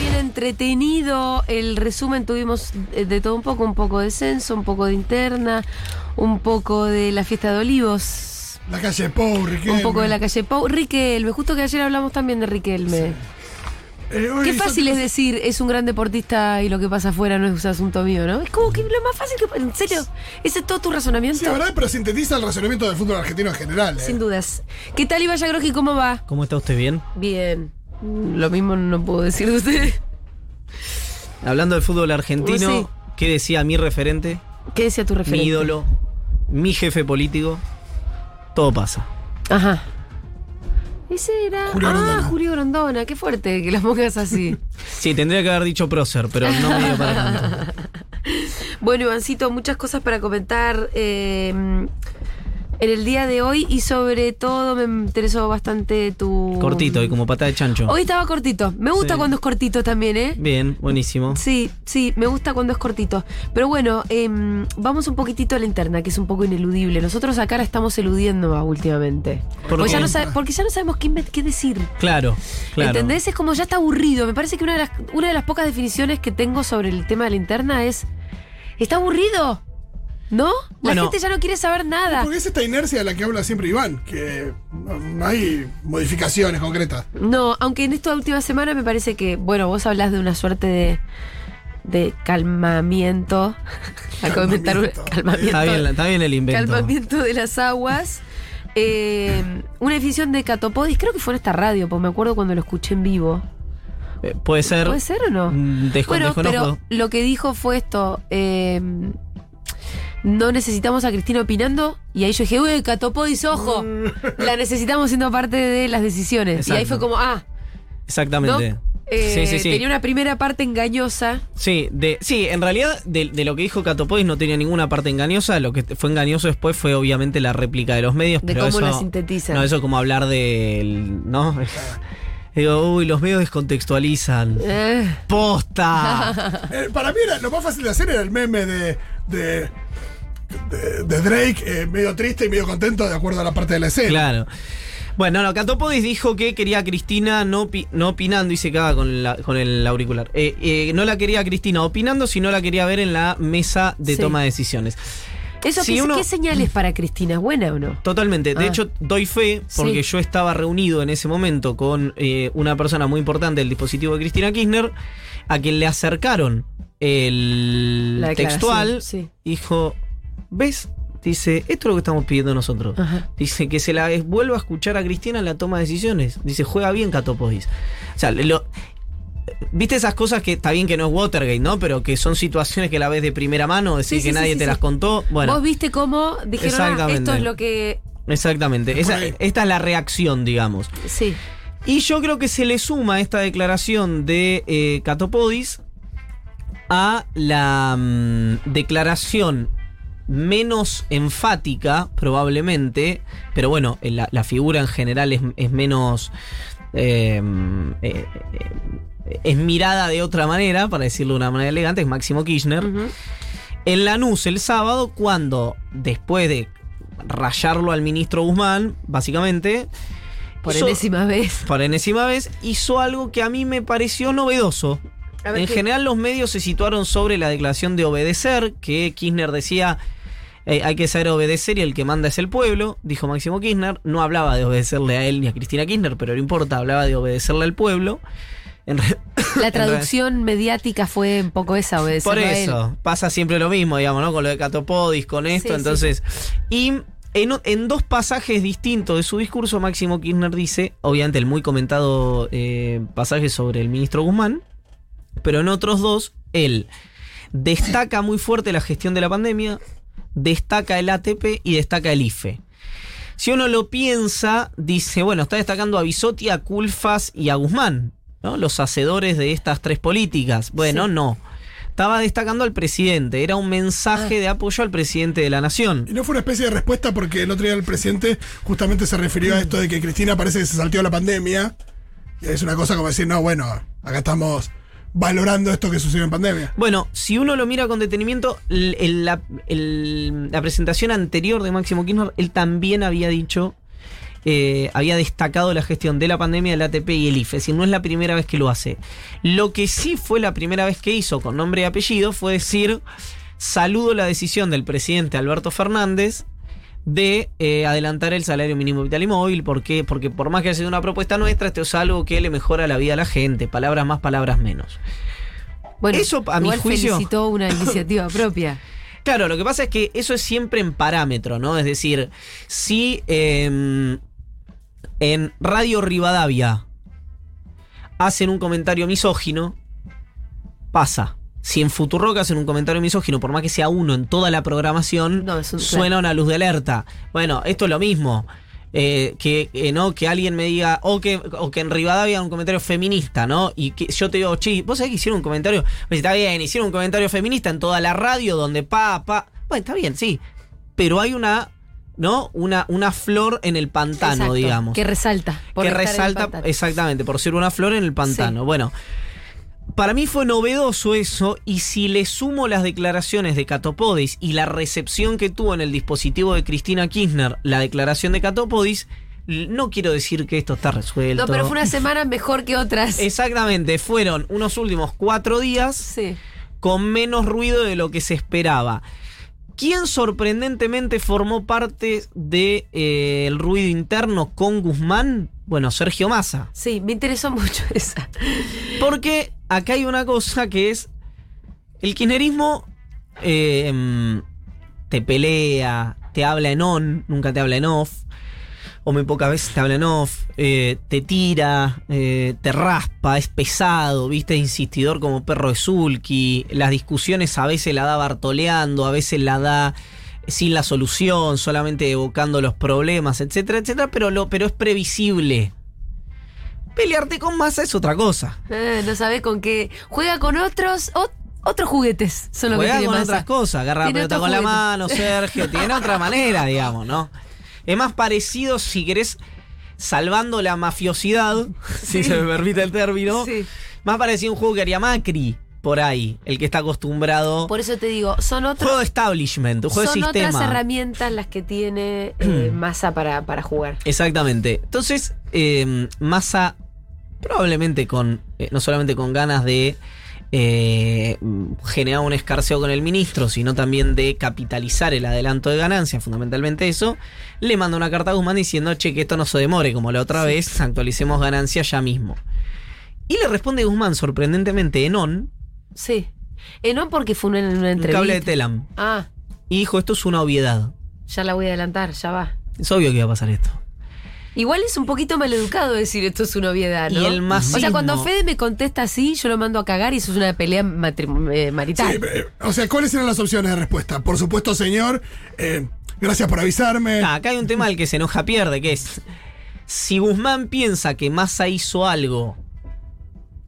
bien entretenido. El resumen tuvimos eh, de todo un poco, un poco de censo, un poco de interna, un poco de la fiesta de olivos, La calle Pou, Riquelme. un poco de la calle Pau. Riquelme, justo que ayer hablamos también de Riquelme. Eh, Qué fácil es decir, es un gran deportista y lo que pasa afuera no es asunto mío, ¿no? Es como que lo más fácil que... ¿En serio? ¿Ese es todo tu razonamiento? Sí, la verdad, pero sintetiza el razonamiento del fútbol argentino en general. eh. Sin dudas. ¿Qué tal, Iba Groji? ¿Cómo va? ¿Cómo está usted bien? Bien. Lo mismo no puedo decir de usted. Hablando del fútbol argentino, Sí. ¿qué decía mi referente, ¿Qué decía tu referente? mi ídolo, mi jefe político? Todo pasa. Ajá. Ese era. Julio ah, Grondona. Julio Grondona. Qué fuerte que las pongas así. Sí, tendría que haber dicho prócer, pero no me dio para tanto. bueno, Ivancito, muchas cosas para comentar eh, en el día de hoy y sobre todo me interesó bastante tu. Cortito y como pata de chancho. Hoy estaba cortito. Me gusta Sí. cuando es cortito también, ¿eh? Bien, buenísimo. Sí, sí, me gusta cuando es cortito. Pero bueno, em, vamos un poquitito a la interna, que es un poco ineludible. Nosotros acá la estamos eludiendo más últimamente. ¿Por porque, ya no porque ya no sabemos qué, qué decir. Claro, claro. ¿Entendés? Es como ya está aburrido. Me parece que una de, las, una de las pocas definiciones que tengo sobre el tema de la interna es. ¿Está aburrido? ¿No? La Bueno. gente ya no quiere saber nada. Porque es esta inercia de la que habla siempre Iván, que no, hay modificaciones concretas. No, aunque en esta última semana me parece que, bueno, vos hablas de una suerte de, de calmamiento. Acabo de inventar un Calmamiento. Está bien, está bien el invento. calmamiento de las aguas. Eh, una edición de Catopodis, creo que fue en esta radio, porque me acuerdo cuando lo escuché en vivo. Eh, Puede ser. ¿Puede ser o no? Mm, bueno, desconozco. pero lo que dijo fue esto. eh, no necesitamos a Cristina opinando. Y ahí yo dije, uy, Catopodis, ojo. La necesitamos siendo parte de las decisiones. Y ahí fue como, ah, Exactamente. ¿no? Eh, sí, sí, sí. Tenía una primera parte engañosa. Sí, de, sí, en realidad de, de lo que dijo Catopodis no tenía ninguna parte engañosa. Lo que fue engañoso después fue obviamente la réplica de los medios. De pero cómo eso, la sintetizan. No, eso como hablar del. ¿No? Digo, uy, los medios descontextualizan. Eh, ¡Posta! Eh, para mí era, lo más fácil de hacer era el meme de, de, de- de Drake, eh, medio triste y medio contento de acuerdo a la parte de la escena. claro. Bueno, no, Catopodis dijo que quería a Cristina no, opi- no opinando y se caga con, la- con el auricular. Eh, eh, no la quería a Cristina opinando, sino la quería ver en la mesa de Sí. toma de decisiones. ¿Eso Si qué, uno- qué señales para Cristina? ¿Buena o no? Totalmente. De Ah. hecho, doy fe porque Sí. yo estaba reunido en ese momento con eh, una persona muy importante del dispositivo de Cristina Kirchner, a quien le acercaron el textual. sí. Dijo, ¿ves? Dice, esto es lo que estamos pidiendo nosotros. Ajá. Dice que se la vuelva a escuchar a Cristina en la toma de decisiones. Dice, juega bien Catopodis. O sea, lo- Viste esas cosas que está bien que no es Watergate, ¿no? Pero que son situaciones que la ves de primera mano, decir Sí, sí, que sí, nadie sí, te sí. las contó. Bueno, Vos viste cómo dijeron, ah, Exactamente. esto es lo que... exactamente. Esa- esta es la reacción, digamos. Sí. Y yo creo que se le suma esta declaración de eh, Catopodis a la mm, declaración menos enfática, probablemente, pero bueno, eh, la, la figura en general es, es menos... eh, eh, eh, es mirada de otra manera, para decirlo de una manera elegante, es Máximo Kirchner. Ujú. En Lanús el sábado, cuando después de rayarlo al ministro Guzmán, básicamente, Por hizo- enésima vez. por enésima vez, hizo algo que a mí me pareció novedoso. En qué- general los medios se situaron sobre la declaración de obedecer, que Kirchner decía eh, hay que saber obedecer y el que manda es el pueblo, dijo Máximo Kirchner. No hablaba de obedecerle a él ni a Cristina Kirchner, pero no importa, hablaba de obedecerle al pueblo. En La traducción mediática fue un poco esa, Por a él. eso, pasa siempre lo mismo, digamos, ¿no? Con lo de Catopodis, con esto, Sí, sí. entonces. Y en dos pasajes distintos de su discurso, Máximo Kirchner dice, obviamente el muy comentado eh, pasaje sobre el ministro Guzmán, pero en otros dos, él destaca muy fuerte la gestión de la pandemia, destaca el ATP y destaca el IFE. Si uno lo piensa, dice, bueno, está destacando a Bisotti, a Culfas y a Guzmán, ¿no? Los hacedores de estas tres políticas. Bueno, Sí. no. Estaba destacando al presidente, era un mensaje Ah. de apoyo al presidente de la nación. Y no fue una especie de respuesta porque el otro día el presidente justamente se refirió a esto de que Cristina parece que se salteó la pandemia. Y es una cosa como decir, no, bueno, acá estamos valorando esto que sucedió en pandemia. Bueno, si uno lo mira con detenimiento, el- la presentación anterior de Máximo Kirchner, él también había dicho eh, había destacado la gestión de la pandemia del ATP y el IFE. Es decir, no es la primera vez que lo hace. Lo que sí fue la primera vez que hizo con nombre y apellido fue decir, saludo la decisión del presidente Alberto Fernández de eh, adelantar el salario mínimo vital y móvil. ¿Por qué? Porque por más que haya sido una propuesta nuestra, esto es algo que le mejora la vida a la gente. Palabras más, palabras menos. Bueno, Eso, a mi igual juicio- felicitó una iniciativa propia. Claro, lo que pasa es que eso es siempre en parámetro, ¿no? Es decir, si eh, en Radio Rivadavia hacen un comentario misógino, pasa. Si en Futurock hacen un comentario misógino, por más que sea uno en toda la programación, No, un- suena una luz de alerta. Bueno, esto es lo mismo. Eh, que eh, no que alguien me diga o que, o que en Rivadavia un comentario feminista, ¿no? Y que yo te digo, che, vos sabés que hicieron un comentario, pues está bien, hicieron un comentario feminista en toda la radio donde pa, pa, bueno, está bien, sí, pero hay una, ¿no? Una, una flor en el pantano, Exacto, digamos. Que resalta. por que resalta, exactamente, por ser una flor en el pantano. Sí. Bueno, para mí fue novedoso eso y si le sumo las declaraciones de Catopodis y la recepción que tuvo en el dispositivo de Cristina Kirchner la declaración de Catopodis, no quiero decir que esto está resuelto. No, pero fue una semana mejor que otras. Exactamente, fueron unos últimos cuatro días Sí. con menos ruido de lo que se esperaba. ¿Quién sorprendentemente formó parte del ruido interno con Guzmán? Bueno, Sergio Massa. Sí, me interesó mucho esa. Porque acá hay una cosa que es. El kirchnerismo eh, te pelea, te habla en on, nunca te habla en off. O muy pocas veces te habla en off. eh, te tira, eh, te raspa, es pesado, viste, insistidor como perro de sulky. Las discusiones a veces la da bartoleando, a veces la da sin la solución, solamente evocando los problemas, etcétera, etcétera. Pero, lo, pero es previsible. Pelearte con masa es otra cosa. Eh, no sabe con qué. Juega con otros. ot- otros juguetes son lo que Juega con otras cosas, agarra la pelota con la mano, Sergio, tiene otra manera, digamos, ¿no? Es más parecido, si querés, salvando la mafiosidad, si se me permite el término, Sí. más parecido a un juego que haría Macri por ahí, el que está acostumbrado. Por eso te digo, son otros. juego de establishment, un juego Son de otras sistema. herramientas las que tiene eh, Massa para, para jugar. Exactamente. Entonces, eh, Massa, probablemente con, eh, no solamente con ganas de eh, generar un escarceo con el ministro, sino también de capitalizar el adelanto de ganancias, fundamentalmente eso, le manda una carta a Guzmán diciendo, che, que esto no se demore como la otra vez, actualicemos ganancias ya mismo. Y le responde Guzmán, sorprendentemente, en on, Sí. No porque fue una, una un entrevista. cable de Telam. Ah, Y dijo, esto es una obviedad. ya la voy a adelantar, ya va. Es obvio que iba a pasar esto. Igual es un poquito maleducado decir esto es una obviedad, ¿no? Y el O sea, cuando Fede me contesta así, yo lo mando a cagar y eso es una pelea eh, marital. Sí, eh, o sea, ¿cuáles eran las opciones de respuesta? Por supuesto, señor, eh, gracias por avisarme. Ah, acá hay un tema del que se enoja pierde, que es si Guzmán piensa que Massa hizo algo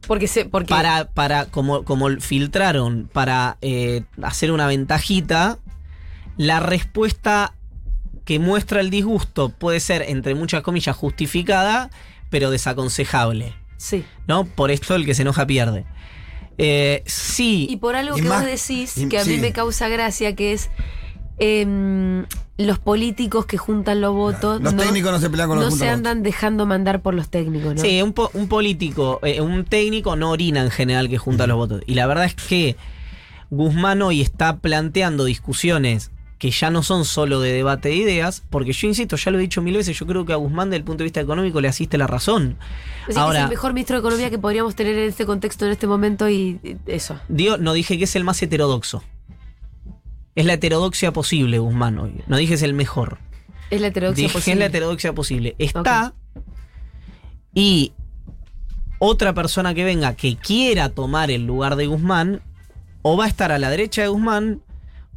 Porque se, porque para, para como, como filtraron, para eh, hacer una ventajita, la respuesta que muestra el disgusto puede ser, entre muchas comillas, justificada, pero desaconsejable. sí. ¿No? Por esto el que se enoja pierde. Eh, sí. Y por algo Y que más- vos decís, y- que a mí me causa gracia, que es em, los políticos que juntan los votos. Los técnicos no se pelean con los No se andan dejando mandar por los técnicos, ¿no? Sí, un, po- un político, eh, un técnico no orina en general que junta los votos. Y la verdad es que Guzmán hoy está planteando discusiones que ya no son solo de debate de ideas, porque yo insisto, ya lo he dicho mil veces, yo creo que a Guzmán desde el punto de vista económico le asiste la razón. Así que es Ahora, el mejor ministro de Economía que podríamos tener en este contexto, en este momento, y eso. digo, no dije que es el más heterodoxo. Es la heterodoxia posible, Guzmán hoy. No dije es el mejor. Es la heterodoxia Dije, es posible. la heterodoxia posible. Está. Y otra persona que venga que quiera tomar el lugar de Guzmán, o va a estar a la derecha de Guzmán,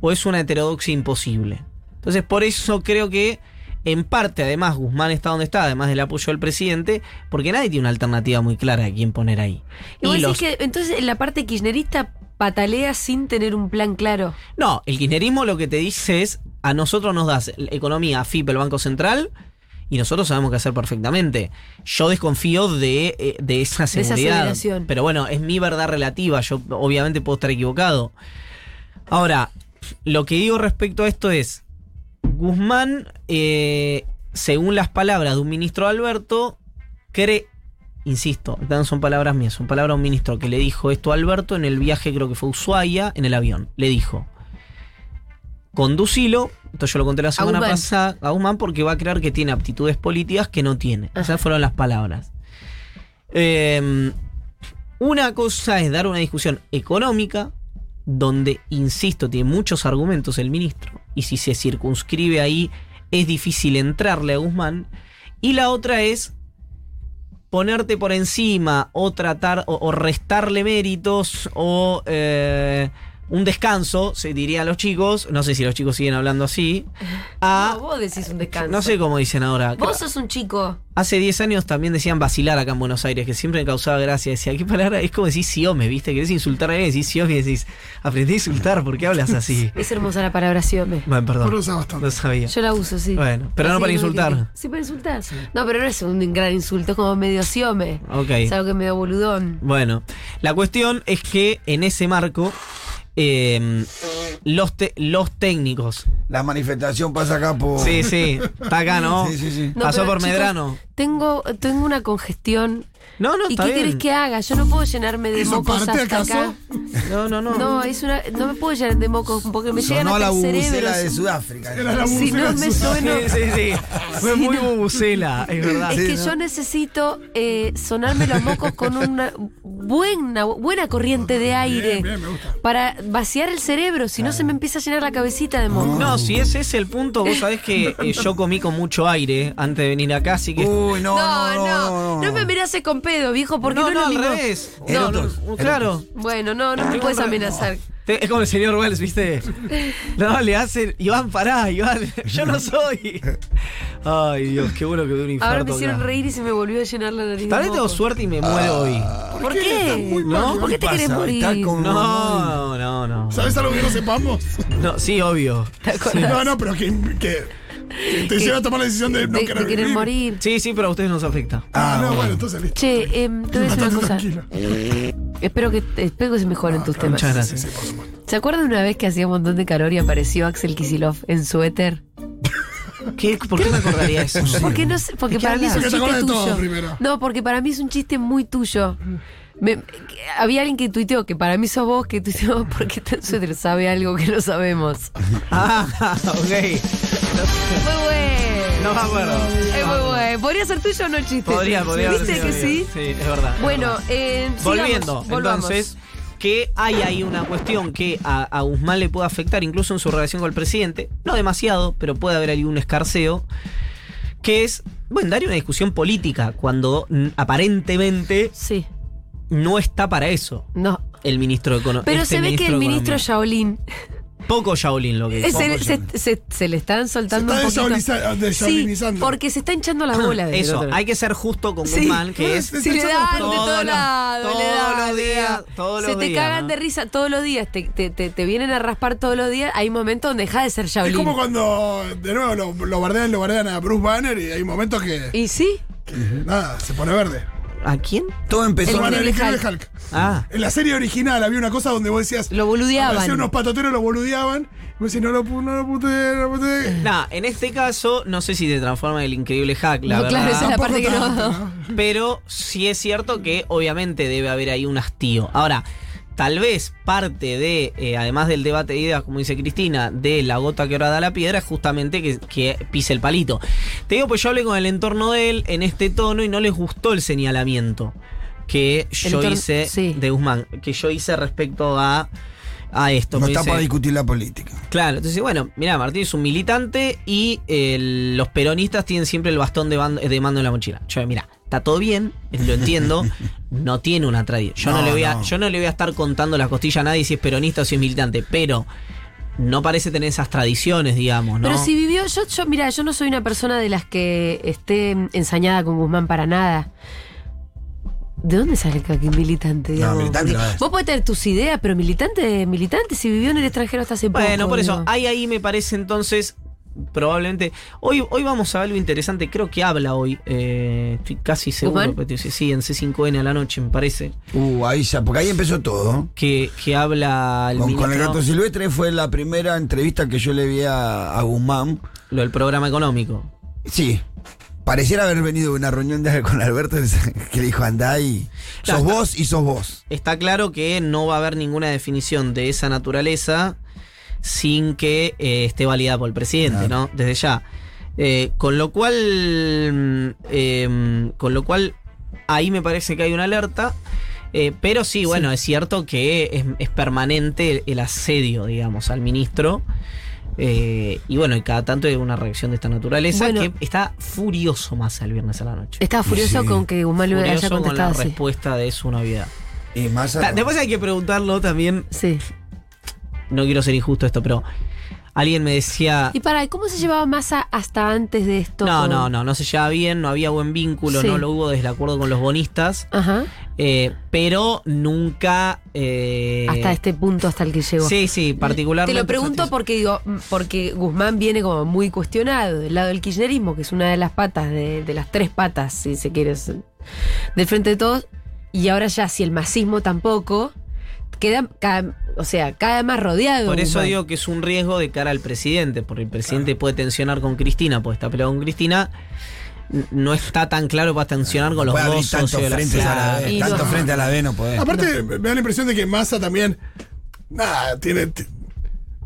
o es una heterodoxia imposible. Entonces, por eso creo que, en parte, además, Guzmán está donde está, además del apoyo del presidente, porque nadie tiene una alternativa muy clara de quién poner ahí. Y vos Y decís los- que entonces en la parte kirchnerista patalea sin tener un plan claro. No, el kirchnerismo lo que te dice es, a nosotros nos das economía, FIP, el Banco Central, y nosotros sabemos qué hacer perfectamente. Yo desconfío de, eh, de esa esa seguridad. aseveración. pero bueno, es mi verdad relativa, yo obviamente puedo estar equivocado. Ahora, lo que digo respecto a esto es, Guzmán eh, según las palabras de un ministro Alberto, cree, insisto, estas no son palabras mías, son palabras de un ministro que le dijo esto a Alberto en el viaje, creo que fue a Ushuaia, en el avión. Le dijo, conducilo, esto yo lo conté la semana pasada, a Guzmán porque va a creer que tiene aptitudes políticas que no tiene. Esas fueron las palabras. Eh, una cosa es dar una discusión económica, donde, insisto, tiene muchos argumentos el ministro, y si se circunscribe ahí es difícil entrarle a Guzmán, y la otra es ponerte por encima o tratar o, restarle méritos o eh, un descanso, se dirían los chicos, no sé si los chicos siguen hablando así, a... No, vos decís un descanso. No sé cómo dicen ahora. Vos sos un chico. Hace 10 años también decían vacilar acá en Buenos Aires, que siempre me causaba gracia. Decía, ¿qué palabra? Es como decir siome, ¿viste? Querés insultar a alguien, decís siome y decís, aprendí a insultar, ¿por qué hablas así? Es hermosa la palabra siome. Bueno, perdón. Usás bastante. No sabía. Yo la uso, sí. Bueno, pero no Así para insultar. que- Sí, para insultar. No, pero no es un gran insulto, es como medio siome. Ok. Es algo que es medio boludón. Bueno, la cuestión es que en ese marco, eh, los, te- los técnicos. La manifestación pasa acá por. Sí, sí, está acá, ¿no? Sí, sí, sí. No, Pasó por chicos, Medrano. Tengo, tengo una congestión. No, no, ¿Y está qué bien. querés que haga? Yo no puedo llenarme de ¿Hizo mocos parte hasta acaso? acá. No, no, no. No, es una, no me puedo llenar de mocos porque me llegan hasta la el cerebro. de Sudáfrica. Era la Si no me de suena- Sí, sí, sí. Fue Sí, muy no. bubucela, es verdad. Es Sí, que ¿no? yo necesito eh, sonarme los mocos con una buena, buena corriente de aire Bien, bien, me gusta. para vaciar el cerebro, si no se me empieza a llenar la cabecita de mocos. No, si ese es el punto, vos sabés que eh, yo comí con mucho aire antes de venir acá, así que. Uy, no, No, no, no, no, me amenaces con pedo, viejo, porque no, no, no, es al lo mismo. revés. No, No, no, no, claro. Bueno, no, no me puedes amenazar. Te- Es como el señor Wells, ¿viste? No, le hacen. Iván, pará, Iván. Yo no soy. Ay, Dios, qué bueno que de un infarto. Ahora me hicieron acá. reír y se me volvió a llenar la nariz. de Tal vez tengo suerte y me muero hoy. ¿Por qué? ¿No? ¿Por qué te querés morir? Está con- No, no, no. ¿Sabes algo que no sepamos? No, sí, obvio. No, no, pero que, que te lleva a tomar la decisión de no de, querer de querer vivir. morir. Sí, sí, pero a ustedes nos afecta. Ah, no, bueno. entonces listo. Che, em, te voy a decir una cosa. Espero que, espero que se mejoren tus temas. Muchas gracias. Sí, por supuesto. ¿Se acuerdan una vez que hacía un montón de calor y apareció Axel Kisilov en su éter? ¿Qué, ¿Por qué me acordaría eso? Porque no sé, porque ¿De qué para mí es un chiste tuyo. No, porque para mí es un chiste muy tuyo. Me- había alguien que tuiteó que para mí sos vos que tuiteó porque tan suéter sabe algo que no sabemos. Ah, ok. Muy bueno. No me acuerdo. Es muy bueno. ¿Podría ser tuyo o no el chiste? Podría, podría haber ¿Viste sido que mío. sí? Sí, es verdad. Bueno, eh, sigamos, Volviendo, volvamos. entonces, que hay ahí una cuestión que a, a Guzmán le puede afectar incluso en su relación con el presidente, no demasiado, pero puede haber ahí un escarceo, que es, bueno, dar una discusión política cuando aparentemente Sí, no está para eso no. el ministro de Economía. Pero se ve que el ministro Shaolin Poco Shaolin lo que se, hizo. le- se, se- se le están soltando Se un está poquito. deshauliniza- Sí, deshaolinizando. porque se está hinchando las bolas. del Eso, hay que ser justo con Sí. Guzmán, que es... Si le dan de Todos todos los- lados, todos los días, Se te días, cagan ¿no? de risa todos los días, te, te, te, te vienen a raspar todos los días. Hay momentos donde deja de ser Es Shaolin. como cuando de nuevo lo, lo bardean, lo bardean a Bruce Banner y hay momentos que, Y sí, que nada, se pone verde. ¿A quién? Todo empezó. Banner, el Hulk. Hulk. Ah, En la serie original había una cosa donde vos decías. lo boludeaban. Unos patoteros, lo boludeaban. Y vos decís, no lo, pu- no lo puteé, no lo puteé. Nah, en este caso, no sé si te transforma en el increíble hack, la No, verdad. claro, esa es la parte que ¿no? Pero sí es cierto que obviamente debe haber ahí un hastío. Ahora, tal vez parte de, eh, además del debate de ideas, como dice Cristina, de la gota que ahora da la piedra, es justamente que, que pise el palito. Te digo, pues yo hablé con el entorno de él en este tono y no les gustó el señalamiento que yo hice sí. de Guzmán, que yo hice respecto a, a esto. No está dice- para discutir la política. Claro, entonces, bueno, mira, Martín es un militante y eh, los peronistas tienen siempre el bastón de, bando- de mando en la mochila. Yo, mira, está todo bien, lo entiendo, no tiene una tradición. Yo no, No, le voy a, no. yo no le voy a estar contando las costillas a nadie si es peronista o si es militante, pero no parece tener esas tradiciones, digamos, ¿no? Pero si vivió, yo, yo, mira, yo no soy una persona de las que esté ensañada con Guzmán para nada. ¿De dónde sale aquí militante? digamos? militante no es. Vos podés tener tus ideas, pero militante, militante, si vivió en el extranjero hasta hace poco. Bueno, por eso, hay ahí me parece entonces, probablemente. Hoy, hoy vamos a ver algo interesante, creo que habla hoy, eh, estoy casi seguro, pero sí, en C5N a la noche, me parece, Uh, ahí ya, porque ahí empezó todo. que, que habla el Con, con el gato silvestre fue la primera entrevista que yo le vi a, a Guzmán. Lo del programa económico. Sí. Pareciera haber venido una reunión de con Alberto que le dijo andá y Claro, sos está- vos y sos vos. Está claro que no va a haber ninguna definición de esa naturaleza sin que eh, esté validada por el presidente, Claro. ¿no? Desde ya. Eh, con lo cual. eh, con lo cual. Ahí me parece que hay una alerta. Eh, pero sí, bueno, es cierto que es, es permanente el asedio, digamos, al ministro. Eh, y bueno, y cada tanto hay una reacción de esta naturaleza Bueno. que está furioso más el viernes a la noche. Estaba furioso Sí. con que Guzmán le haya Furioso con la contestado así. respuesta de su novedad. Y más Después hay que preguntarlo también Sí. no quiero ser injusto esto, pero alguien me decía. Y para, ¿cómo se llevaba Massa hasta antes de esto? No, no, no, no se llevaba bien, no había buen vínculo, Sí. no lo hubo desde el acuerdo con los bonistas, Ajá. eh, pero nunca. eh, Hasta este punto hasta el que llegó. Sí, sí, particularmente. Te lo pregunto porque digo, mm, porque Guzmán viene como muy cuestionado del lado del kirchnerismo, que es una de las patas, de, de las tres patas, si se quiere, del frente de todos, y ahora ya si el masismo tampoco, queda cada, o sea, cada más rodeado. Por eso digo que es un riesgo de cara al presidente, porque el presidente puede tensionar con Cristina, porque está peleado con Cristina. No está tan claro para tensionar con los Puede dos socios de la a la vez. Tanto no. frente a la vez no podés. Aparte, me da la impresión de que Massa también. Nada, tiene.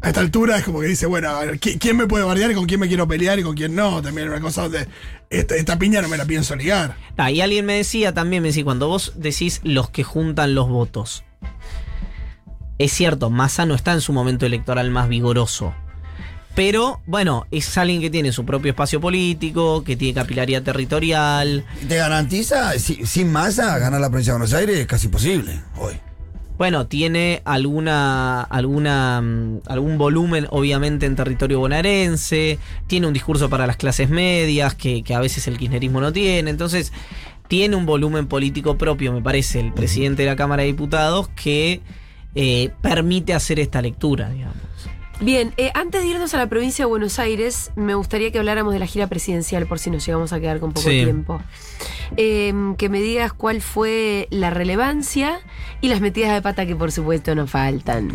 A esta altura es como que dice, bueno, a ver, ¿qui- ¿quién me puede bardear y con quién me quiero pelear y con quién no? También es una cosa donde esta, esta piña no me la pienso ligar. Ah, y alguien me decía también, me decía, cuando vos decís los que juntan los votos, es cierto, Massa no está en su momento electoral más vigoroso. Pero, bueno, es alguien que tiene su propio espacio político, que tiene capilaridad territorial. Te garantiza, si- sin masa, ganar la provincia de Buenos Aires es casi posible hoy. Bueno, tiene alguna, alguna, mm, algún volumen, obviamente, en territorio bonaerense. Tiene un discurso para las clases medias, que, que a veces el kirchnerismo no tiene. Entonces, tiene un volumen político propio, me parece, el presidente de la Cámara de Diputados, que eh, permite hacer esta lectura, digamos. Bien, eh, antes de irnos a la provincia de Buenos Aires, me gustaría que habláramos de la gira presidencial, por si nos llegamos a quedar con poco Sí. tiempo. Eh, que me digas cuál fue la relevancia y las metidas de pata que por supuesto no faltan.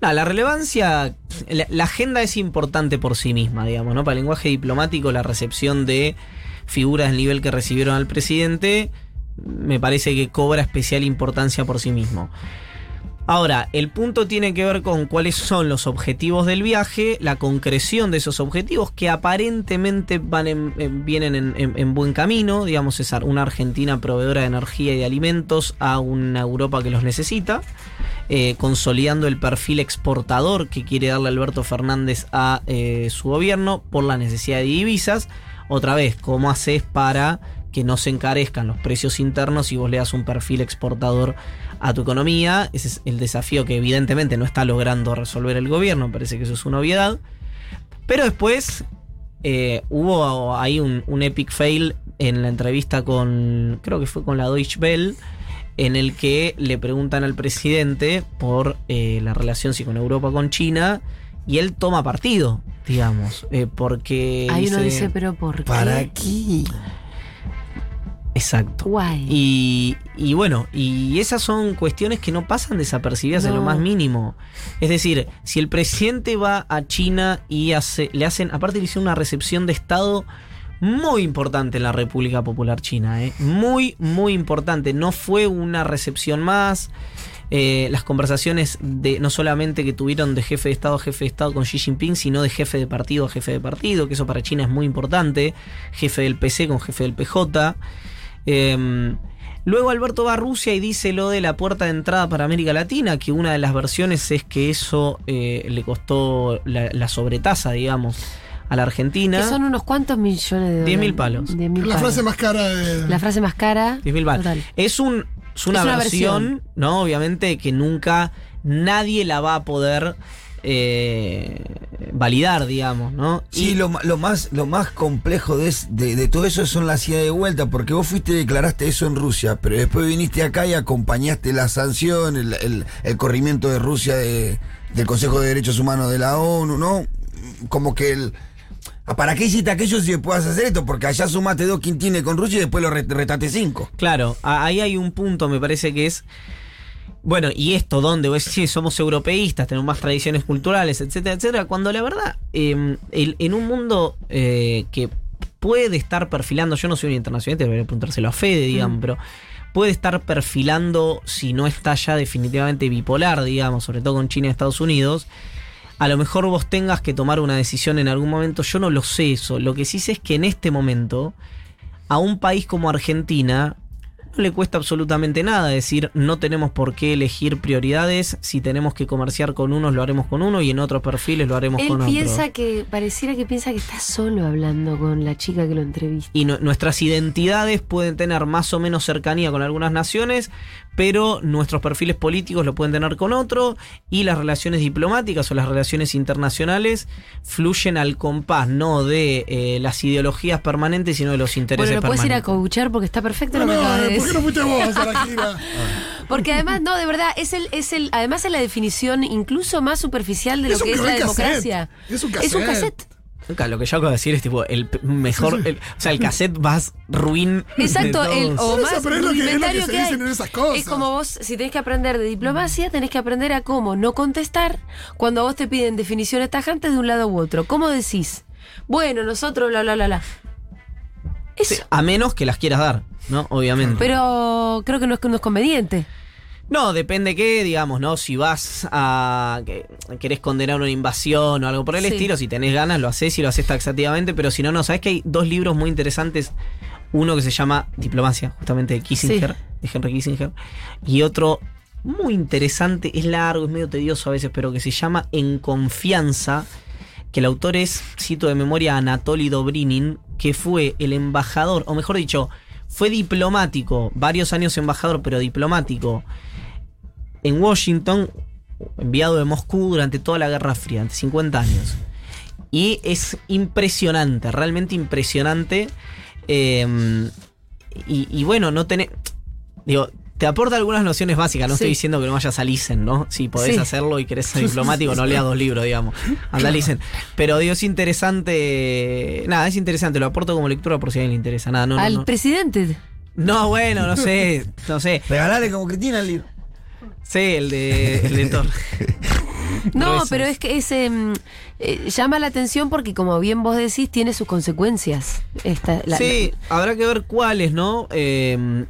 No, la relevancia, la, la agenda es importante por sí misma, digamos, ¿no? Para el lenguaje diplomático, la recepción de figuras del nivel que recibieron al presidente, me parece que cobra especial importancia por sí mismo. Ahora, el punto tiene que ver con cuáles son los objetivos del viaje, la concreción de esos objetivos que aparentemente van en- en- vienen en, en- en buen camino, digamos, es una Argentina proveedora de energía y de alimentos a una Europa que los necesita, eh, consolidando el perfil exportador que quiere darle Alberto Fernández a eh, su gobierno por la necesidad de divisas. Otra vez, ¿cómo haces para que no se encarezcan los precios internos y vos le das un perfil exportador a tu economía? Ese es el desafío que evidentemente no está logrando resolver el gobierno, parece que eso es una obviedad. Pero después eh, hubo ahí un, un epic fail en la entrevista con, creo que fue con la Deutsche Welle, en el que le preguntan al presidente por eh, la relación sí, con Europa, con China, y él toma partido, digamos, eh, porque... Ahí uno dice, pero ¿por qué? ¿Para qué? Exacto. Guay. Y, y bueno, y esas son cuestiones que no pasan desapercibidas en lo más mínimo. Es decir, si el presidente va a China y hace, le hacen, aparte le hicieron una recepción de Estado muy importante en la República Popular China, ¿eh? muy, muy importante. No fue una recepción más. Eh, las conversaciones de no solamente que tuvieron de jefe de Estado a jefe de Estado con Xi Jinping, sino de jefe de partido a jefe de partido, que eso para China es muy importante. Jefe del PC con jefe del PJ. Eh, luego Alberto va a Rusia y dice lo de la puerta de entrada para América Latina, que una de las versiones es que eso eh, le costó la, la sobretasa, digamos, a la Argentina. Que son unos cuantos millones de dólares. 10.000 palos. 10.000 La palos. frase más cara de. La frase más cara. 10.000 baht. Total. Es, un, es una, Es una versión, versión. ¿no? Obviamente que nunca nadie la va a poder eh, validar, digamos, ¿no? Sí, Y- lo, lo más, lo más complejo de, de, de todo eso son las idas de vuelta, porque vos fuiste y declaraste eso en Rusia, pero después viniste acá y acompañaste la sanción, el, el- el corrimiento de Rusia de- del Consejo de Derechos Humanos de la ONU, ¿no? Como que el... ah, ¿Para qué hiciste aquello si puedas hacer esto? Porque allá sumaste dos quintines con Rusia y después lo re- retaste cinco. Claro, ahí hay un punto, me parece que es. Bueno, y esto, donde vos sí, somos europeístas, tenemos más tradiciones culturales, etcétera, etcétera, cuando la verdad, eh, el- en un mundo eh, que puede estar perfilando, yo no soy un internacionalista, debería preguntárselo a Fede, digamos, Mm. pero puede estar perfilando, si no está ya definitivamente bipolar, digamos, sobre todo con China y Estados Unidos. A lo mejor vos tengas que tomar una decisión en algún momento, yo no lo sé eso. Lo que sí sé es que en este momento, a un país como Argentina, no le cuesta absolutamente nada decir no tenemos por qué elegir prioridades, si tenemos que comerciar con unos lo haremos con uno y en otros perfiles lo haremos Él con piensa otros. que, pareciera que piensa que está solo hablando con la chica que lo entrevista. Y nu- nuestras identidades pueden tener más o menos cercanía con algunas naciones, pero nuestros perfiles políticos lo pueden tener con otro y las relaciones diplomáticas o las relaciones internacionales fluyen al compás no de eh, las ideologías permanentes, sino de los intereses Bueno, lo puedes ir a permanentes. coachar porque está perfecto No, lo que no, ¿por qué no fuiste vos a la gira? Porque además, no, de verdad, es el, es el, además es la definición incluso más superficial de Es lo que es la cassette. democracia. Es un Es un cassette. Lo que yo acabo de decir es tipo el mejor, el- o sea, el cassette más ruin. de Exacto, el, o más pero es lo que- es lo que rudimentario se que hay. dicen en esas cosas. Es como vos, si tenés que aprender de diplomacia, tenés que aprender a cómo no contestar cuando a vos te piden definiciones tajantes de un lado u otro. ¿Cómo decís? Bueno, nosotros, bla, bla, bla, bla. Eso. Sí, a menos que las quieras dar, ¿no? Obviamente. Pero creo que no es, no es conveniente. No, depende qué, digamos, ¿no? Si vas a. que- querés condenar una invasión o algo por el Sí. estilo, si tenés ganas, lo haces y lo haces taxativamente, pero si no, no. ¿Sabes que hay dos libros muy interesantes? Uno que se llama Diplomacia, justamente de Kissinger, de Henry Kissinger, y otro muy interesante, es largo, es medio tedioso a veces, pero que se llama En Confianza, que el autor es, cito de memoria, Anatoly Dobrinin, que fue el embajador, o mejor dicho, fue diplomático, varios años embajador, pero diplomático, en Washington, enviado de Moscú durante toda la Guerra Fría, durante 50 años. Y es impresionante, realmente impresionante. eh, y, y bueno, no tenés. Digo, te aporta algunas nociones básicas. No Sí. estoy diciendo que no vayas a Lisen, ¿no? Si podés Sí. hacerlo y querés ser diplomático, no leas dos libros, digamos. Anda Lisen. Pero digo, es interesante. Nada, es interesante. Lo aporto como lectura por si a alguien le interesa. Nada, no, no, Al no. presidente. No, bueno, no sé. No sé. Regalale como Cristina el libro. Sí, el de, el de Thor. No, pero es que ese mm, eh, llama la atención porque, como bien vos decís, tiene sus consecuencias. Esta, la- sí, habrá que ver cuáles, ¿no? Eh,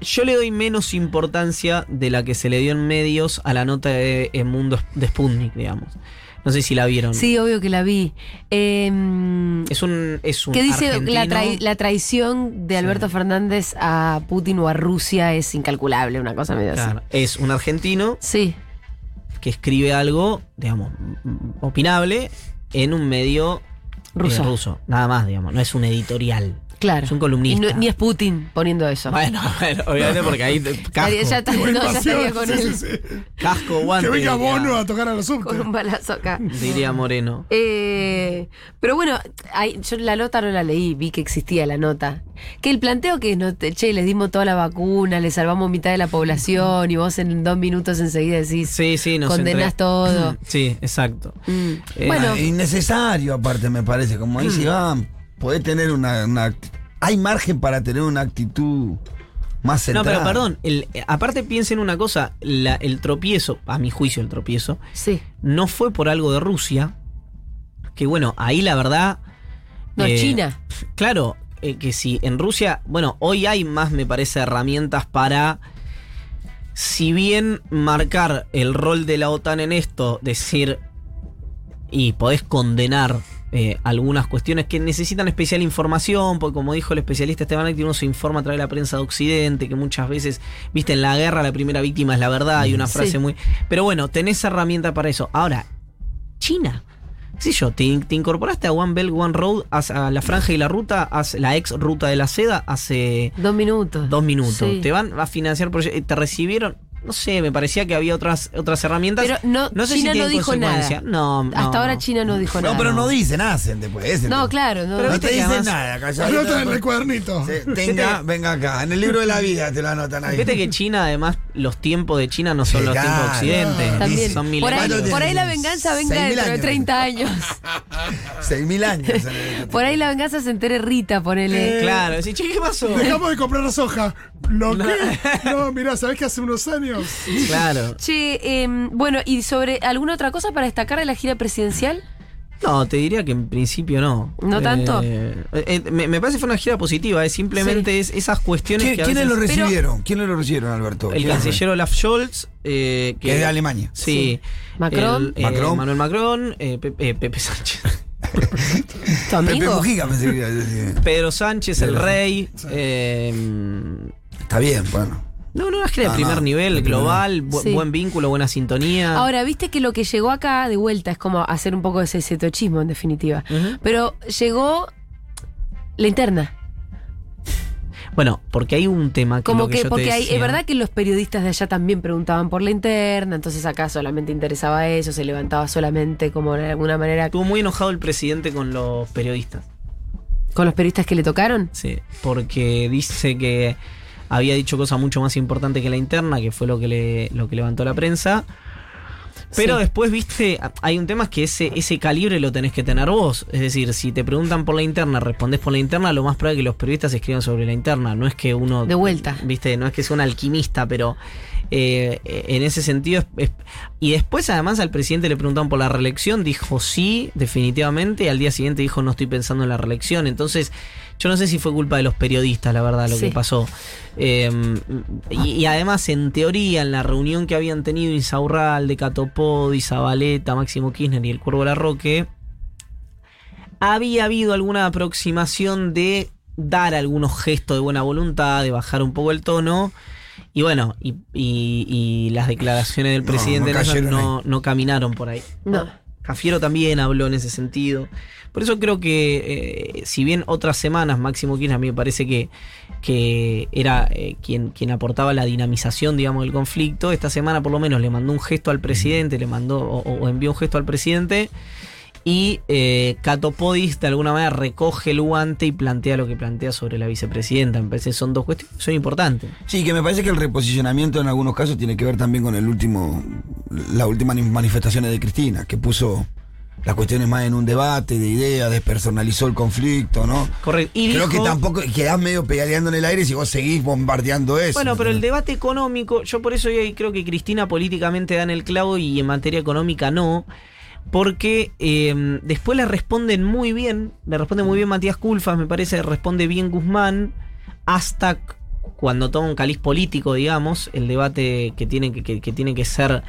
yo le doy menos importancia de la que se le dio en medios a la nota de, en Mundo de Sputnik, digamos. No sé si la vieron. Sí, obvio que la vi. Eh, Es un. Es un ¿Qué dice la, argentino. trai- la traición de Alberto Fernández a Putin o a Rusia es incalculable, una cosa medio así. Claro, es un argentino Sí, que escribe algo, digamos, opinable en un medio eh, Ruso. ruso. Nada más, digamos. No es un editorial. Claro. Es un columnista. Y no- ni es Putin poniendo eso. Bueno, bueno, obviamente porque ahí casco, ya, está- no, ya estaría con sí, él. sí, sí. casco, guante. Que venga diría- Bono a tocar a los Con subtes. un balazo acá. Diría Moreno. Eh, pero bueno, hay- yo la nota no la leí, vi que existía la nota. Que el planteo que es, no, te- che, les dimos toda la vacuna, les salvamos mitad de la población y vos en dos minutos enseguida decís, Sí, sí, nos condenás entre- todo. Sí, exacto. Mm. Eh, bueno, Ah, innecesario, aparte, me parece. Como dice Iván, podés tener una, Hay margen para tener una actitud más No, centrada. pero perdón, el- aparte piensen una cosa, la- el tropiezo, a mi juicio el tropiezo, sí. no fue por algo de Rusia, que bueno, ahí la verdad... No, eh, China. Claro, eh, que si en Rusia, bueno, hoy hay más, me parece, herramientas para, si bien marcar el rol de la OTAN en esto, decir, y podés condenar eh, algunas cuestiones que necesitan especial información, porque como dijo el especialista Esteban Acti, uno se informa a través de la prensa de Occidente, que muchas veces, viste, en la guerra la primera víctima es la verdad, hay una Sí. frase muy... Pero bueno, tenés herramienta para eso. Ahora, China. ¿Qué sé yo? Te, te incorporaste a One Belt, One Road, a la franja y la ruta, la ex ruta de la seda, hace Dos minutos. dos minutos. Sí. Te van a financiar proyectos. Te recibieron. No sé, me parecía que había otras, otras herramientas. Pero no, sé China no dijo consecuencia. nada. No, no, Hasta ahora no. China no dijo nada. No, pero no dicen, hacen después. ese No, claro, no. Pero No te que dicen además- nada, calladito. Anota en el cuadernito. Sí, Tenga, venga acá. En el libro de la vida te lo anotan ahí. Viste que China, además, los tiempos de China no son Sí, los tiempos de. Occidente. También. Son Por ahí, por ahí la venganza venga 6.000 dentro de años. 30 años. Seis mil años. en el- Por ahí la venganza se entere Rita, ponele. Claro, decís, che, ¿qué pasó? Dejamos de comprar la soja. ¿Lo qué? No, mirá, ¿sabés que hace unos años? Claro. Che, em, bueno, ¿y sobre alguna otra cosa para destacar de la gira presidencial? No, te diría que en principio no. ¿No tanto? Eh, eh, me, me parece que fue una gira positiva, es simplemente es esas cuestiones ¿Quién- que ¿Quiénes lo recibieron? ¿Quiénes lo recibieron, Alberto? El canciller Olaf Scholz, eh, Que es de Alemania. Sí. Macron. El, eh, Macron. Manuel Macron, eh, Pepe, eh, Pepe Sánchez. ¿Tu Pepe. Pedro Sánchez, el rey. eh, Está bien, bueno. No, no, una gira de No, primer no, nivel, global, bu- Sí. buen vínculo, buena sintonía. Ahora, viste que lo que llegó acá de vuelta es como hacer un poco de ese setochismo, en definitiva. Pero llegó la interna. Bueno, porque hay un tema que, Como lo que, que, yo te porque hay, es verdad que los periodistas de allá también preguntaban por la interna, entonces acá solamente interesaba eso, se levantaba solamente como de alguna manera Estuvo muy enojado el presidente con los periodistas. con los periodistas que le tocaron. Sí, porque dice que había dicho cosas mucho más importantes que la interna, que fue lo que le, lo que levantó la prensa. Pero Sí. después, viste, hay un tema que ese, ese calibre lo tenés que tener vos. Es decir, si te preguntan por la interna, respondés por la interna, lo más probable es que los periodistas escriban sobre la interna. No es que uno. De vuelta. Viste, no es que sea un alquimista, pero eh, en ese sentido. es- es- y después, además, al presidente le preguntaban por la reelección, dijo sí, definitivamente, y al día siguiente dijo no estoy pensando en la reelección. Entonces, yo no sé si fue culpa de los periodistas, la verdad, lo Sí. que pasó. Eh, y, y además, en teoría, en la reunión que habían tenido Insaurralde, Catopodi, Zabaleta, Máximo Kirchner y el Cuervo Larroque, había habido alguna aproximación de dar algunos gestos de buena voluntad, de bajar un poco el tono. Y bueno, y, y- y las declaraciones del presidente no no, no caminaron por ahí. No. Cafiero también habló en ese sentido. Por eso creo que, eh, si bien otras semanas Máximo Kirchner a mí me parece que, que era eh, quien, quien aportaba la dinamización, digamos, del conflicto, esta semana por lo menos le mandó un gesto al presidente, le mandó o, o envió un gesto al presidente y eh, Cato Podis de alguna manera recoge el guante y plantea lo que plantea sobre la vicepresidenta. Me parece que son dos cuestiones son importantes. Sí, que me parece que el reposicionamiento en algunos casos tiene que ver también con el último, las últimas manifestaciones de Cristina, que puso las cuestiones más en un debate de ideas, despersonalizó el conflicto, ¿no? Correcto. Y Creo que tampoco quedás medio pedaleando en el aire si vos seguís bombardeando eso. Bueno, pero el debate económico, yo por eso ahí creo que Cristina políticamente da en el clavo y en materia económica no. Porque eh, después le responden muy bien, le responde muy bien Matías Culfas, me parece, responde bien Guzmán, hasta cuando toma un caliz político, digamos, el debate que tiene que, que- que tiene que ser,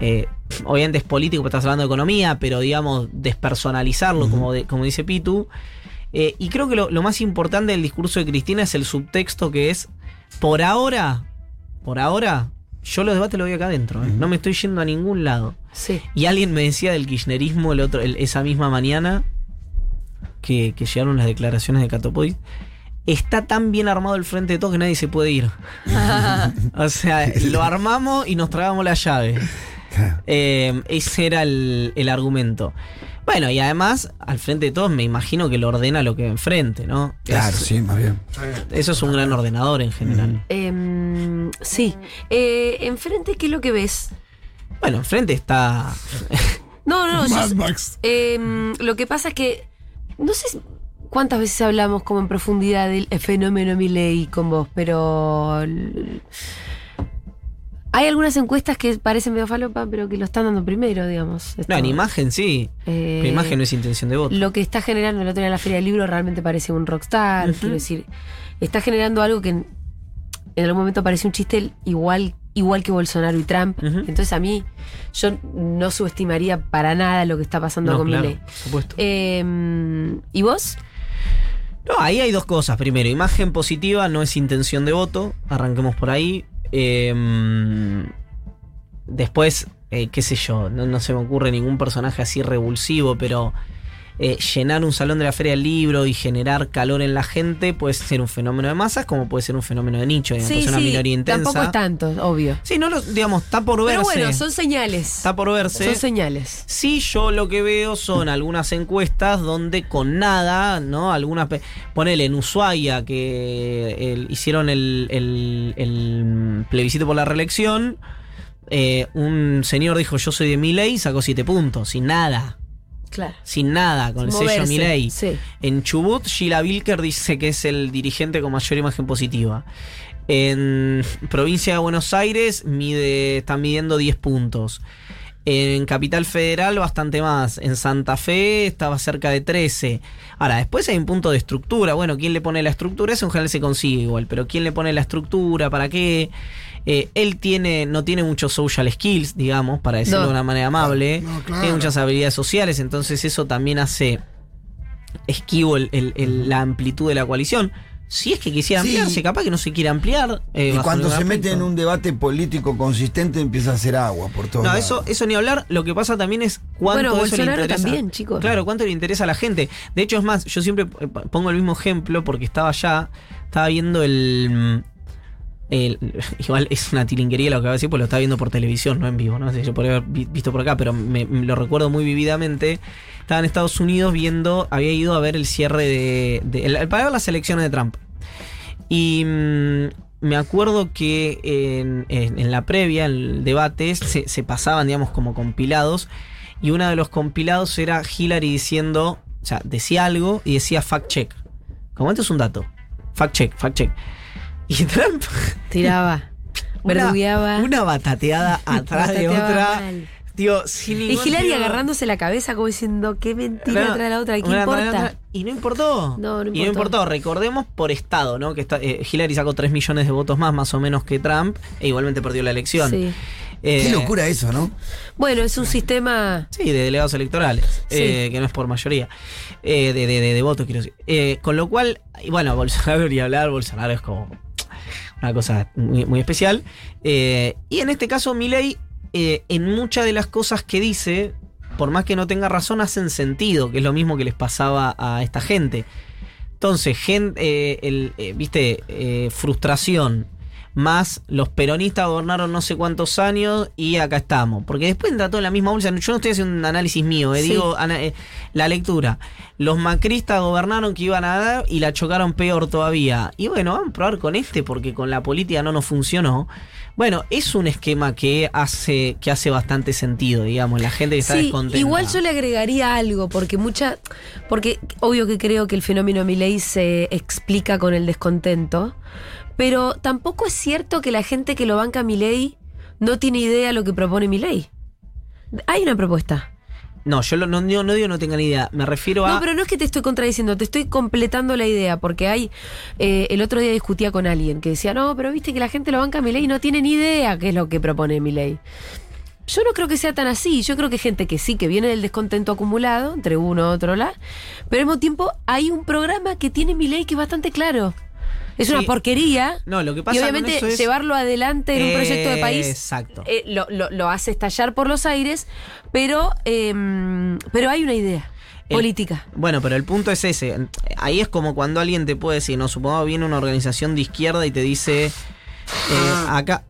eh, obviamente es político, porque estás hablando de economía, pero digamos, despersonalizarlo, como, de- como dice Pitu. Eh, y creo que lo, lo más importante del discurso de Cristina es el subtexto que es, por ahora, por ahora, yo los debates los voy acá adentro, ¿eh? no me estoy yendo a ningún lado. Sí. Y alguien me decía del kirchnerismo el otro, el- esa misma mañana que, que llegaron las declaraciones de Catopodis. Está tan bien armado el frente de todos que nadie se puede ir. o sea, lo armamos y nos tragamos la llave. Eh, ese era el, el argumento. Bueno, y además, al frente de todos, me imagino que lo ordena lo que ve enfrente, ¿no? Claro, Es- sí, más bien. Eso es un gran ordenador en general. Em, sí. Eh, enfrente, ¿qué es lo que ves? Bueno, enfrente está. No, no, yo- Mad Max. Em, lo que pasa es que no sé cuántas veces hablamos como en profundidad del fenómeno Milley con vos, pero hay algunas encuestas que parecen medio falopa, pero que lo están dando primero, digamos. No, en imagen sí. eh, Pero imagen no es intención de voto. Lo que está generando el otro día en la Feria del Libro realmente parece un rockstar, quiero decir, está generando algo que en, algún momento parece un chiste igual igual que Bolsonaro y Trump. Entonces a mí yo no subestimaría para nada lo que está pasando No, con claro, Milei. por supuesto. Eh, ¿Y vos? No, ahí hay dos cosas. Primero, imagen positiva no es intención de voto. Arranquemos por ahí. Eh, después, eh, qué sé yo, no, no se me ocurre ningún personaje así revulsivo, pero eh, llenar un salón de la feria del libro y generar calor en la gente puede ser un fenómeno de masas como puede ser un fenómeno de nicho. digamos, es una minoría intensa. tampoco es tanto, obvio. Sí, no lo, digamos, está por verse. Pero bueno, son señales. Está por verse. Son señales. Sí, yo lo que veo son algunas encuestas donde con nada, ¿no? Algunas. Ponele en Ushuaia que el- hicieron el, el- el plebiscito por la reelección. eh, un señor dijo: Yo soy de Milei y sacó siete puntos, sin nada. Claro. Sin nada, con el sello Milei. sí. En Chubut, Sheila Wilker dice que es el dirigente con mayor imagen positiva. En provincia de Buenos Aires mide, están midiendo 10 puntos. En Capital Federal bastante más. En Santa Fe estaba cerca de 13. Ahora, después hay un punto de estructura. Bueno, ¿quién le pone la estructura? Eso en general se consigue igual. Pero ¿quién le pone la estructura? ¿Para qué? Eh, él tiene, no tiene muchos social skills, digamos, para decirlo No. de una manera amable. No, claro. Tiene muchas habilidades sociales. Entonces eso también hace esquivo el- el- el- la amplitud de la coalición. Si es que quisiera Sí. ampliarse, capaz que no se quiere ampliar. eh, Y cuando se mete en un debate político consistente empieza a hacer agua por todo. No, eso, eso ni hablar. Lo que pasa también es cuánto Bueno, eso le interesa. también, chicos. Claro, cuánto le interesa a la gente. De hecho, es más, yo siempre eh, pongo el mismo ejemplo porque estaba allá, estaba viendo el. igual es una tilinguería lo que voy a decir, porque lo estaba viendo por televisión, no en vivo, ¿no? sé, yo podría haber vi- visto por acá, pero me, lo recuerdo muy vividamente. Estaba en Estados Unidos viendo, había ido a ver el cierre de. de- el- para ver las elecciones de Trump. Y mm, me acuerdo que en la previa, en el debate, se, se pasaban, digamos, como compilados. Y uno de los compilados era Hillary diciendo, o sea, decía algo y decía fact check. Como esto es un dato. Fact check, fact check. Y Trump Tiraba. verdugueaba. una batateada atrás de otra. mal. Tío, sin Y Hillary agarrándose la cabeza como diciendo, qué mentira No, tras la otra, ¿qué importa? otra, Y no importó. No, no Y no importó. importó. Recordemos por estado, ¿no? Que está, eh, Hillary sacó 3 millones de votos más, más o menos que Trump, e igualmente perdió la elección. Sí. Eh, Qué locura eso, ¿no? Bueno, es un sistema. Sí, de delegados electorales, Sí. eh, que no es por mayoría, eh, de, de, de- de votos, quiero decir. Eh, con lo cual, y bueno, Bolsonaro ni hablar, Bolsonaro es como una cosa muy, especial. Eh, y en este caso, Milei, eh, en muchas de las cosas que dice, por más que no tenga razón, hacen sentido, que es lo mismo que les pasaba a esta gente. Entonces, gen- eh, el, eh, viste, frustración, más los peronistas gobernaron no sé cuántos años y acá estamos. Porque después entra todo en la misma bolsa. Yo no estoy haciendo un análisis mío, eh, Sí. digo ana- eh, la lectura. Los macristas gobernaron que iban a dar y la chocaron peor todavía. Y bueno, vamos a probar con este porque con la política no nos funcionó. Bueno, es un esquema que hace, que hace bastante sentido, digamos, la gente que está Sí, descontenta. igual yo le agregaría algo, porque mucha. Porque obvio que creo que el fenómeno Milei se explica con el descontento. Pero tampoco es cierto que la gente que lo banca a Milei no tiene idea de lo que propone Milei. Hay una propuesta. No, yo lo- no, no, no digo no tengan idea. Me refiero a. No, pero no es que te estoy contradiciendo, te estoy completando la idea, porque hay. eh, el otro día discutía con alguien que decía, no, pero viste que la gente lo banca a Milei y no tiene ni idea qué es lo que propone Milei. Yo no creo que sea tan así. Yo creo que hay gente que sí, que viene del descontento acumulado entre uno otro lado, pero al mismo tiempo hay un programa que tiene Milei que es bastante claro. Es Sí. una porquería. No, lo que pasa y con obviamente eso es- llevarlo adelante en un proyecto de país Exacto. eh, lo, lo- lo hace estallar por los aires, pero, em, pero hay una idea El- política. Bueno, pero el punto es ese. Ahí es como cuando alguien te puede decir, no, supongamos viene una organización de izquierda y te dice, eh, acá,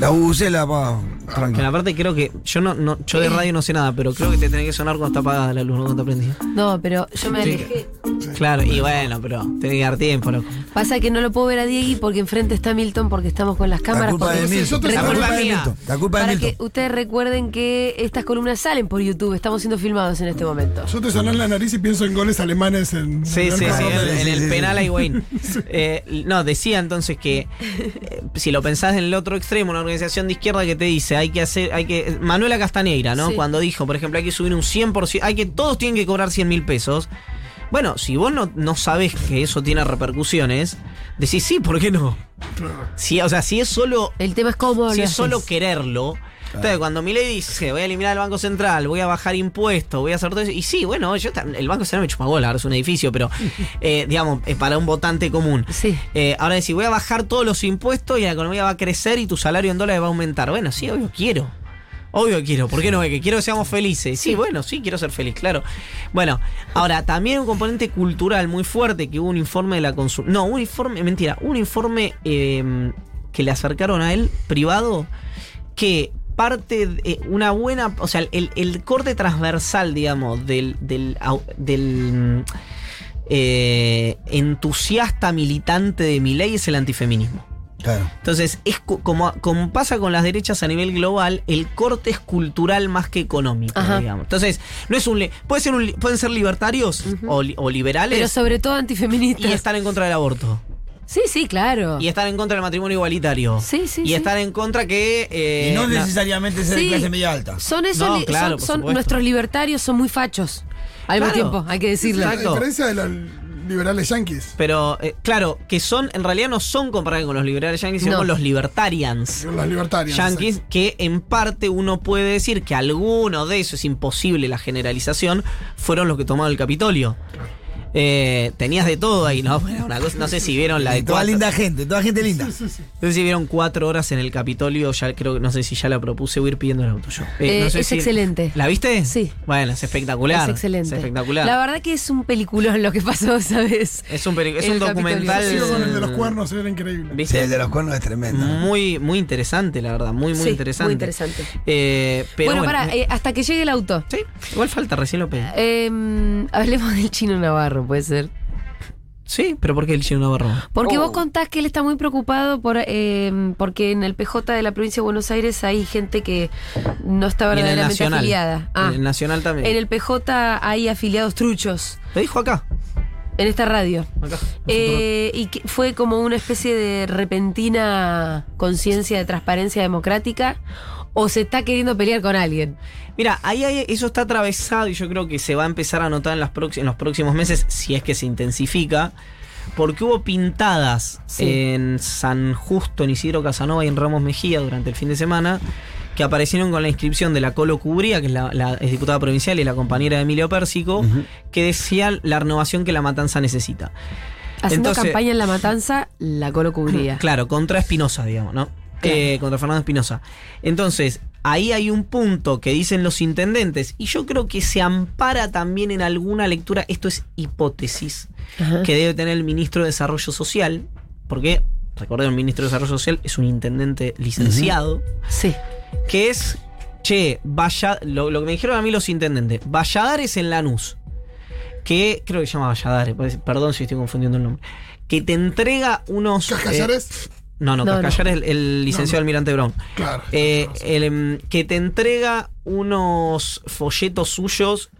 La bucela, pa, que tranquilo. aparte creo que, yo no, no yo de radio no sé nada, pero creo que te tiene que sonar cuando está apagada la luz, no cuando está prendida. No, pero yo me Sí. alejé. Claro, y bueno, pero tiene que dar tiempo, loco. Pasa que no lo puedo ver a Diegui porque enfrente está Milton porque estamos con las La cámaras. culpa porque- de Milton. La La culpa de. Milton. La culpa de Para que ustedes recuerden que estas columnas salen por YouTube, estamos siendo filmados en este momento. Yo te sonar la nariz y pienso en goles alemanes en. Sí, en sí, el sí, Copa. en, en el penal hay Wayne. Eh, no, decía entonces que eh, si lo pensás en el otro extremo, una organización de izquierda que te dice, hay que hacer, hay que. Manuela Castanegra, ¿no? Sí. Cuando dijo, por ejemplo, hay que subir un 100%, hay que, todos tienen que cobrar 100 mil pesos. Bueno, si vos no, no sabés que eso tiene repercusiones, decís sí, ¿por qué no? Si, o sea, si es solo El tema es cómo si es haces. solo quererlo. Entonces, cuando Milei dice, voy a eliminar el Banco Central, voy a bajar impuestos, voy a hacer todo eso. Y sí, bueno, yo el Banco Central me chupa bola, ahora es un edificio, pero, eh, digamos, es para un votante común. Sí. Eh, ahora decir, voy a bajar todos los impuestos y la economía va a crecer y tu salario en dólares va a aumentar. Bueno, sí, obvio quiero. Obvio quiero. ¿Por qué no? Que quiero que seamos felices. Sí, bueno, sí, quiero ser feliz, claro. Bueno, ahora, también un componente cultural muy fuerte que hubo un informe de la consulta. No, un informe, mentira, un informe eh, que le acercaron a él, privado, que parte de eh, una buena, o sea, el, el corte transversal, digamos, del, del, au- del mm, eh, entusiasta militante de mi ley es el antifeminismo. Claro. Entonces, es cu- como, como pasa con las derechas a nivel global, el corte es cultural más que económico, Ajá. digamos. Entonces, no es un puede ser un pueden ser libertarios o, li- o liberales Pero sobre todo antifeministas. y estar en contra del aborto. Sí, sí, claro. Y están en contra del matrimonio igualitario. Sí, sí, Y sí. están en contra que. eh, y no la- necesariamente ser Sí. de clase media alta. Son esos, No, claro, son, nuestros libertarios, son muy fachos. Al mismo Claro. tiempo, hay que decirlo. La Exacto. diferencia de los liberales yanquis. Pero, eh, claro, que son, en realidad no son comparables con los liberales yankees, sino No. con los libertarians. Los libertarios. yankees, que en parte uno puede decir que alguno de esos, es imposible la generalización, fueron los que tomaron el Capitolio. Eh, tenías de todo ahí, ¿no? Era una cosa- no sé si vieron la de toda cuatro- linda gente, toda gente linda. No sé si vieron cuatro horas en el Capitolio, ya creo, no sé si ya la propuse, voy a ir pidiendo el auto yo. Eh, no sé es si- excelente. ¿La viste? Sí. Bueno, es espectacular. Es excelente. Es espectacular. La verdad que es un peliculón lo que pasó esa vez. es un, es El un documental. Con el de los cuernos, era increíble. Sí, ¿Viste? el de los cuernos es tremendo. Muy, muy interesante, la verdad. Muy, muy Sí, interesante. muy interesante. Eh, pero bueno, bueno, para, eh, hasta que llegue el auto. Sí, igual falta, recién lo pedí. Eh, hablemos del chino Navarro, puede ser. Sí, pero ¿por qué el chino Navarro? Porque Oh. vos contás que él está muy preocupado por eh, porque en el PJ de la provincia de Buenos Aires hay gente que no está verdaderamente Nacional. afiliada. Ah, En el Nacional también. en el PJ hay afiliados truchos Lo dijo acá. en esta radio. acá. Eh, y que fue como una especie de repentina conciencia de transparencia democrática o se está queriendo pelear con alguien. Mira, ahí, hay- eso está atravesado y yo creo que se va a empezar a notar en, las prox- en los próximos meses, si es que se intensifica, porque hubo pintadas Sí. en San Justo, en Isidro Casanova y en Ramos Mejía durante el fin de semana, que aparecieron con la inscripción de la Colo Cubría, que es la, la- es diputada provincial y la compañera de Emilio Pérsico, que decía la renovación que la matanza necesita. Haciendo Entonces- campaña en la matanza, la colo cubría. Claro, contra Espinosa, digamos, ¿no? Claro. Eh, contra Fernando Espinosa. Entonces, ahí hay un punto que dicen los intendentes, y yo creo que se ampara también en alguna lectura, esto es hipótesis, Ajá. que debe tener el ministro de Desarrollo Social, porque, recordemos, el ministro de Desarrollo Social es un intendente licenciado, Sí. que es, che, vaya, lo, lo que me dijeron a mí los intendentes, Valladares en Lanús, que creo que se llama Valladares, pues, perdón si estoy confundiendo el nombre, que te entrega unos... eh, ¿Cascallares? No, no, No, Cascallar es el, el licenciado No, no. Almirante Brown. Claro. Eh, el, em, que te entrega unos folletos suyos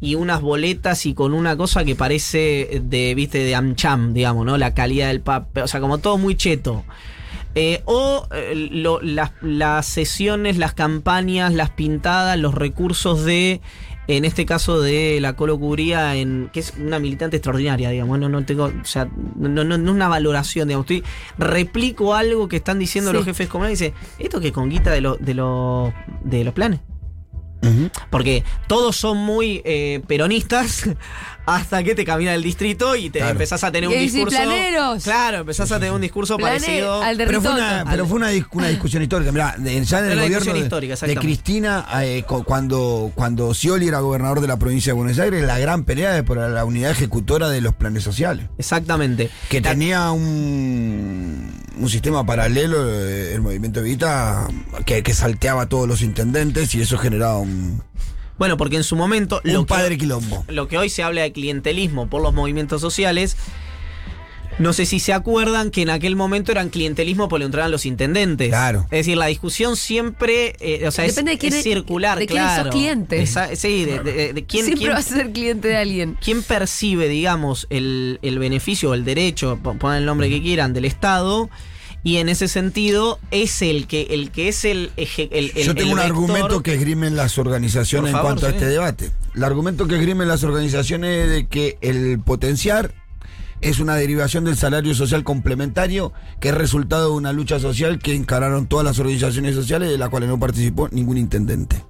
y unas boletas y con una cosa que parece de, viste, de Amcham, digamos, ¿no? La calidad del papel, o sea, como todo muy cheto. Eh, o eh, lo- las, las sesiones, las campañas, las pintadas, los recursos de, en este caso de la Colo Cubría, en, que es una militante extraordinaria, digamos, no, no tengo, o sea, no, no, no es una valoración, digamos, estoy, replico algo que están diciendo Sí. los jefes comunales y dice, esto que con guita de, los de, los de los planes. Porque todos son muy eh, peronistas hasta que te camina el distrito y te Claro. empezás a tener un discurso. "Planeros". Claro, empezás a tener un discurso parecido. al de Pero fue una, pero fue una, dis- una discusión histórica. Mirá, de- ya en el gobierno de, histórica, de. Cristina, eh, cu- cuando, cuando Scioli era gobernador de la provincia de Buenos Aires, la gran pelea es por la unidad ejecutora de los planes sociales. Exactamente. Que La- tenía un, un sistema paralelo, eh, el movimiento Evita, que, que salteaba a todos los intendentes y eso generaba un, Bueno, porque en su momento. un Lo que, padre quilombo. lo que hoy se habla de clientelismo por los movimientos sociales. No sé si se acuerdan que en aquel momento eran clientelismo por le entraban los intendentes. Claro. Es decir, la discusión siempre. eh, o sea, es- Depende de quién es, es- circular, de quién sos claro. cliente. Esa- sí, de, de- de quién, Siempre quién- vas a ser cliente de alguien. ¿Quién percibe, digamos, el, el beneficio o el derecho, po- pongan el nombre que quieran, del Estado? Y en ese sentido, es el que, el que es el, eje- el, el- Yo tengo el un vector- argumento que esgrimen las organizaciones favor, en cuanto a este debate. El argumento que esgrimen las organizaciones es de que el potenciar es una derivación del salario social complementario que es resultado de una lucha social que encararon todas las organizaciones sociales de las cuales no participó ningún intendente.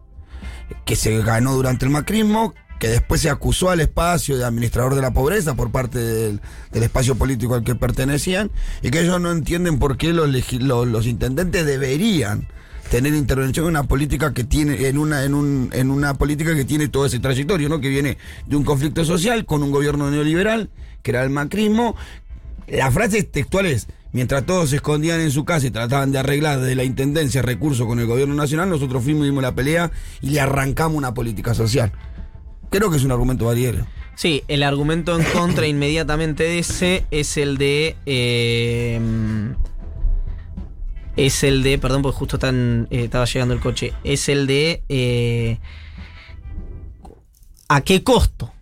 Que se ganó durante el macrismo, que después se acusó al espacio de administrador de la pobreza por parte del, espacio político al que pertenecían, y que ellos no entienden por qué los, los, intendentes deberían tener intervención en una política que tiene, en una, en un, en una política que tiene todo ese trayectorio, ¿no? Que viene de un conflicto social con un gobierno neoliberal, que era el macrismo. Las frases textuales, mientras todos se escondían en su casa y trataban de arreglar desde la intendencia recursos con el gobierno nacional, nosotros fuimos y dimos la pelea y le arrancamos una política social. Creo que es un argumento variero. Sí, el argumento en contra inmediatamente de ese es el de. eh, es el de. Perdón, porque justo tan, eh, estaba llegando el coche. Es el de. eh, ¿A qué costo?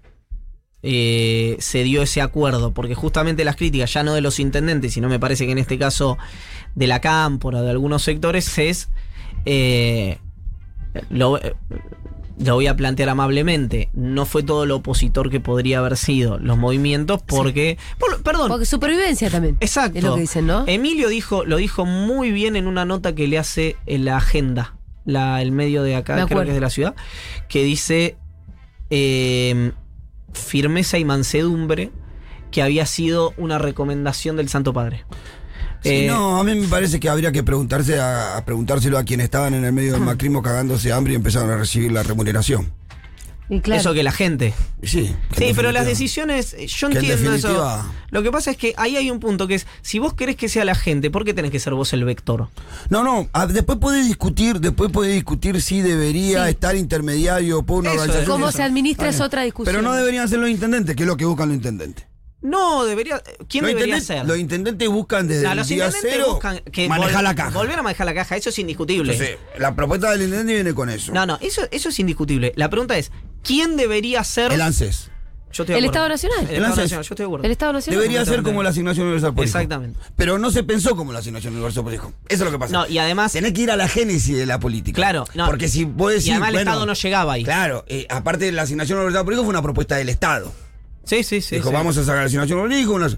eh, se dio ese acuerdo, porque justamente las críticas, ya no de los intendentes, sino me parece que en este caso de la cámpora, de algunos sectores, es... eh, lo, lo voy a plantear amablemente, no fue todo lo opositor que podría haber sido los movimientos, porque... por- perdón, Porque supervivencia también. Exacto. Es lo que dicen, ¿no? Emilio dijo, lo dijo muy bien en una nota que le hace en la agenda, la, el medio de acá, creo que es de la ciudad, que dice eh, firmeza y mansedumbre, que había sido una recomendación del Santo Padre. Sí, Eh, no, a mí me parece que habría que preguntarse a, a preguntárselo a quienes estaban en el medio del macrismo cagándose hambre y empezaron a recibir la remuneración. Y claro. Eso que la gente. Sí, Sí, pero definitiva- las decisiones, yo entiendo eso. Lo que pasa es que ahí hay un punto que es, si vos querés que sea la gente, ¿por qué tenés que ser vos el vector? No, no, a- después puede discutir, después puede discutir si debería Sí. estar intermediario por una Eso es. organización. Cómo se administra es otra discusión. Pero no deberían ser los intendentes, que es lo que buscan los intendentes. No, debería. ¿Quién los debería ser? Los intendentes buscan desde No, el los día cero buscan que manejar vol- la caja. Volver a manejar la caja, eso es indiscutible. Entonces, la propuesta del intendente viene con eso. no, no, eso, eso es indiscutible. La pregunta es: ¿quién debería ser. El ANSES. Yo estoy de El. Estado Nacional. El, El Estado ANSES. Nacional, yo estoy de acuerdo. El Estado Nacional. Debería ser como la asignación universal por hijo. Exactamente. Pero no se pensó como la asignación universal por hijo. Eso es lo que pasa. No, y además. Tenés que ir a la génesis de la política. Claro, no. Porque si puedes y decir. además el bueno, Estado no llegaba ahí. Claro, eh, aparte de la asignación universal por hijo fue una propuesta del Estado. Sí, sí, sí. Dijo, sí. vamos a sacar la asignación por hijo. una-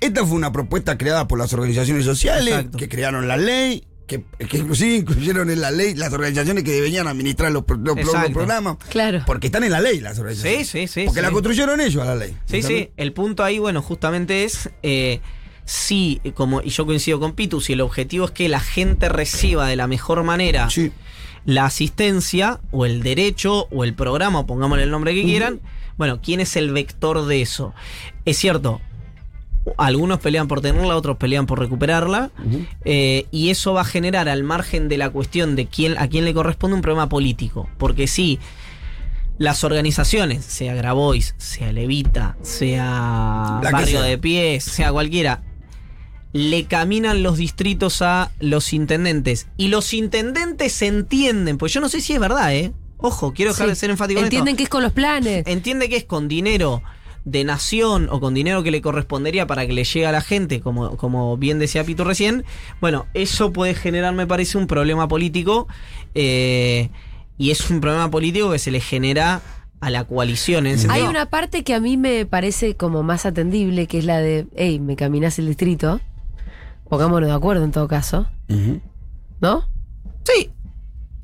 Esta fue una propuesta creada por las organizaciones sociales Exacto. que crearon la ley. Que, que inclusive incluyeron en la ley las organizaciones que debían administrar los, los programas. Claro. Porque están en la ley las organizaciones. Sí, sí, sí, Porque sí. la construyeron ellos a la ley. Sí, sí. El punto ahí, bueno, justamente es. Eh, si, como, y yo coincido con Pitu, si el objetivo es que la gente reciba de la mejor manera Sí. la asistencia o el derecho o el programa, pongámosle el nombre que quieran, bueno, ¿quién es el vector de eso? Es cierto, algunos pelean por tenerla, otros pelean por recuperarla, eh, y eso va a generar al margen de la cuestión de quién, a quién le corresponde un problema político, porque si las organizaciones, sea Grabois, sea Levita, sea La Barrio sea. de Pies, sea cualquiera, le caminan los distritos a los intendentes. Y los intendentes entienden, pues yo no sé si es verdad, ¿eh? Ojo, quiero dejar Sí. de ser enfático en esto. Entienden que es con los planes. Entiende que es con dinero de nación o con dinero que le correspondería para que le llegue a la gente, como, como bien decía Pito recién. Bueno, eso puede generar, me parece, un problema político. eh, y es un problema político que se le genera a la coalición. En ese Hay sentido. una parte que a mí me parece como más atendible, que es la de, hey, me caminás el distrito. Pongámonos de acuerdo en todo caso. ¿no? Sí,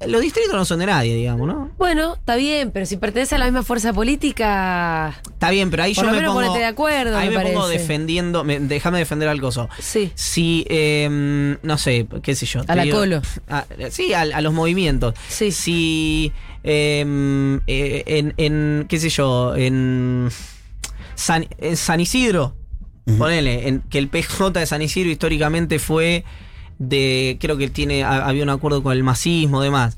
los distritos no son de nadie, digamos, ¿no? Bueno, está bien, pero si pertenece a la misma fuerza política, Está bien, pero ahí Por yo lo me menos pongo. ponete de acuerdo, ahí me me, pongo defendiendo. me- déjame defender al coso. sí. Si, eh, no sé, qué sé yo. A la colo. a- sí, a, a los movimientos. Sí. Si, eh, eh, en, en, qué sé yo, en San, en San Isidro, ponele, en, que el PJ de San Isidro históricamente fue de, creo que tiene, ha- había un acuerdo con el masismo, demás.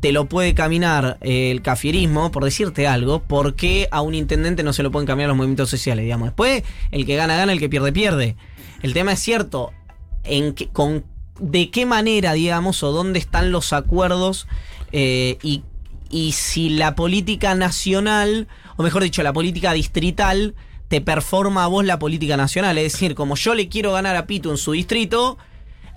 Te lo puede caminar eh, el cafierismo, por decirte algo, porque a un intendente no se lo pueden cambiar los movimientos sociales, digamos. Después, el que gana, gana, el que pierde, pierde. El tema es cierto, en qué- con de qué manera, digamos, o dónde están los acuerdos eh, y, y si la política nacional, o mejor dicho, la política distrital, te performa a vos la política nacional. Es decir, como yo le quiero ganar a Pito en su distrito,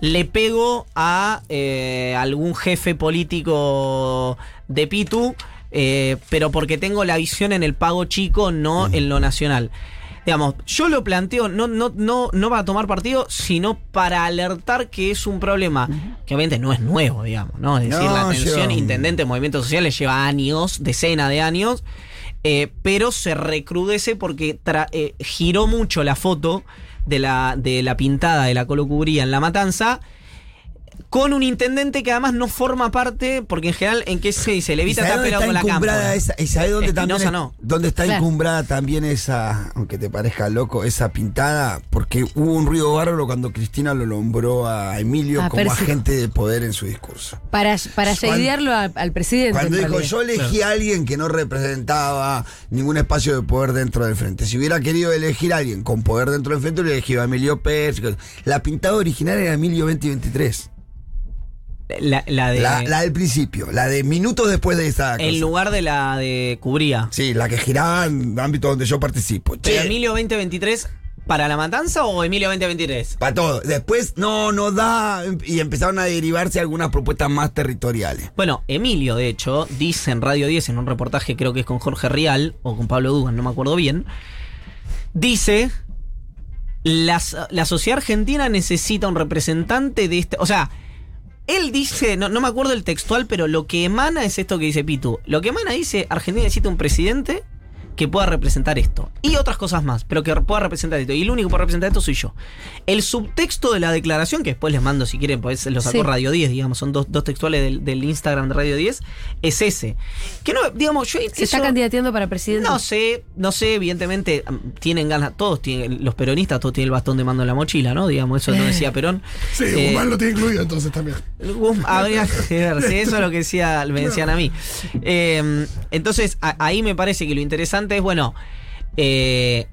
le pego a eh, algún jefe político de Pitu, eh, pero porque tengo la visión en el pago chico, no en lo nacional. Digamos, yo lo planteo, no, no, no, no para tomar partido, sino para alertar que es un problema que obviamente no es nuevo, digamos, ¿no? Es decir, No, la atención intendente de movimientos sociales lleva años, decenas de años, eh, pero se recrudece porque tra- giró mucho la foto de la, de la pintada de la colocubría en La Matanza. Con un intendente que además no forma parte, porque en general, ¿en qué se dice? Levita ¿Y está peleado con la esa, y sabés dónde también Espinosa es- no. dónde está Claro. encumbrada también esa, aunque te parezca loco, esa pintada? Porque hubo un ruido bárbaro cuando Cristina lo nombró a Emilio A como agente de poder en su discurso. Para, para Cuando- al, presidente. Cuando dijo, yo elegí a alguien que no representaba ningún espacio de poder dentro del frente. Si hubiera querido elegir a alguien con poder dentro del frente, hubiera elegido a Emilio Pérez. La pintada original era Emilio 2023. La, la de. La, la del principio, la de minutos después de esa. en lugar de la de Cubría. Sí, la que giraba en ámbito donde yo participo. Pero Emilio 2023 para la matanza o Emilio 2023? Para todo. Después no, no da. Y empezaron a derivarse algunas propuestas más territoriales. Bueno, Emilio, de hecho, dice en Radio 10, en un reportaje, creo que es con Jorge Rial o con Pablo Dugan, no me acuerdo bien, dice, las- la sociedad argentina necesita un representante de este... O sea, él dice, no, no me acuerdo el textual, pero lo que emana es esto que dice Pitu. Lo que emana dice, Argentina necesita un presidente que pueda representar esto. Y otras cosas más, pero que pueda representar esto. Y el único que puede representar esto soy yo. El subtexto de la declaración, que después les mando si quieren, pues lo sacó Sí. Radio 10, digamos, son dos, dos textuales del, del Instagram de Radio 10, es ese. Que no, digamos, yo... Se está candidateando para presidente. no sé, no sé, evidentemente tienen ganas, todos tienen, los peronistas, todos tienen el bastón de mando en la mochila, ¿no? Digamos, eso no decía Perón. Sí, Eh, Guzmán lo tiene incluido entonces también. Guzm- habría que ver, sí, eso es lo que decía, me decían a mí. Eh, entonces, a- ahí me parece que lo interesante es, bueno, eh,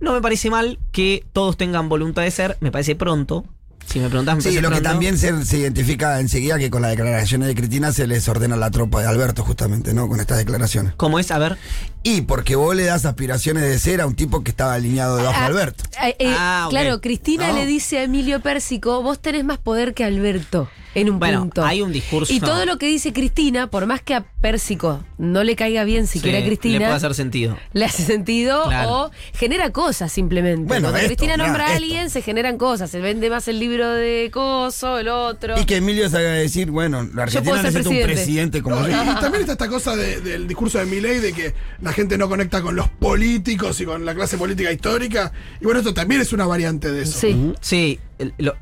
no me parece mal que todos tengan voluntad de ser, me parece pronto. Si me preguntas, me Sí, lo que pronto. también se, se identifica enseguida que con las declaraciones de Cristina se les ordena la tropa de Alberto, justamente, ¿no? Con estas declaraciones. ¿Cómo es? A ver. Y porque vos le das aspiraciones de ser a un tipo que estaba alineado debajo de Ah, Alberto. eh, eh, Ah. Claro, Cristina No. le dice a Emilio Pérsico, vos tenés más poder que Alberto en un Bueno, punto. hay un discurso. Y todo lo que dice Cristina, por más que a Pérsico no le caiga bien siquiera Sí, a Cristina, Le puede hacer sentido. le hace sentido Claro. o genera cosas simplemente. Bueno, Cuando esto, Cristina mirá, nombra a esto. alguien, se generan cosas. Se vende más el libro de Coso, el otro. Y que Emilio salga a decir, bueno, la Argentina necesita un presidente. presidente como No, y, yo. y también está esta cosa de- del discurso de Milley de que la gente no conecta con los políticos y con la clase política histórica. Y bueno, esto también es una variante de eso. Sí. Sí, el- lo-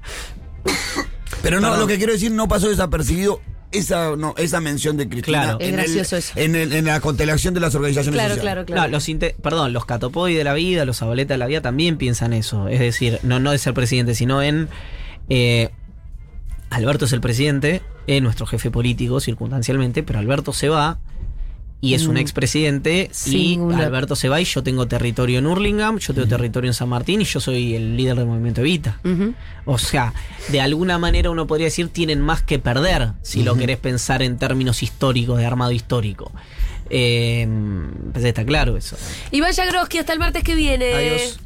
Pero no, Perdón. lo que quiero decir, no pasó desapercibido esa, no, esa mención de Cristina. Claro. Es en el- gracioso eso. En, el- en la constelación de las organizaciones Claro, sociales. claro, claro. No, los perdón, los catopodi de la vida, los abueletas de la vida también piensan eso. Es decir, no, no de ser presidente, sino en. eh, Alberto es el presidente, es nuestro jefe político circunstancialmente, pero Alberto se va y es un Mm. expresidente y Sin una- Alberto se va y yo tengo territorio en Hurlingham, yo tengo territorio en San Martín y yo soy el líder del movimiento Evita. O sea, de alguna manera uno podría decir tienen más que perder si lo querés pensar en términos históricos, de armado histórico. Eh, pues está claro eso. Y vaya Groski, hasta el martes que viene. Adiós.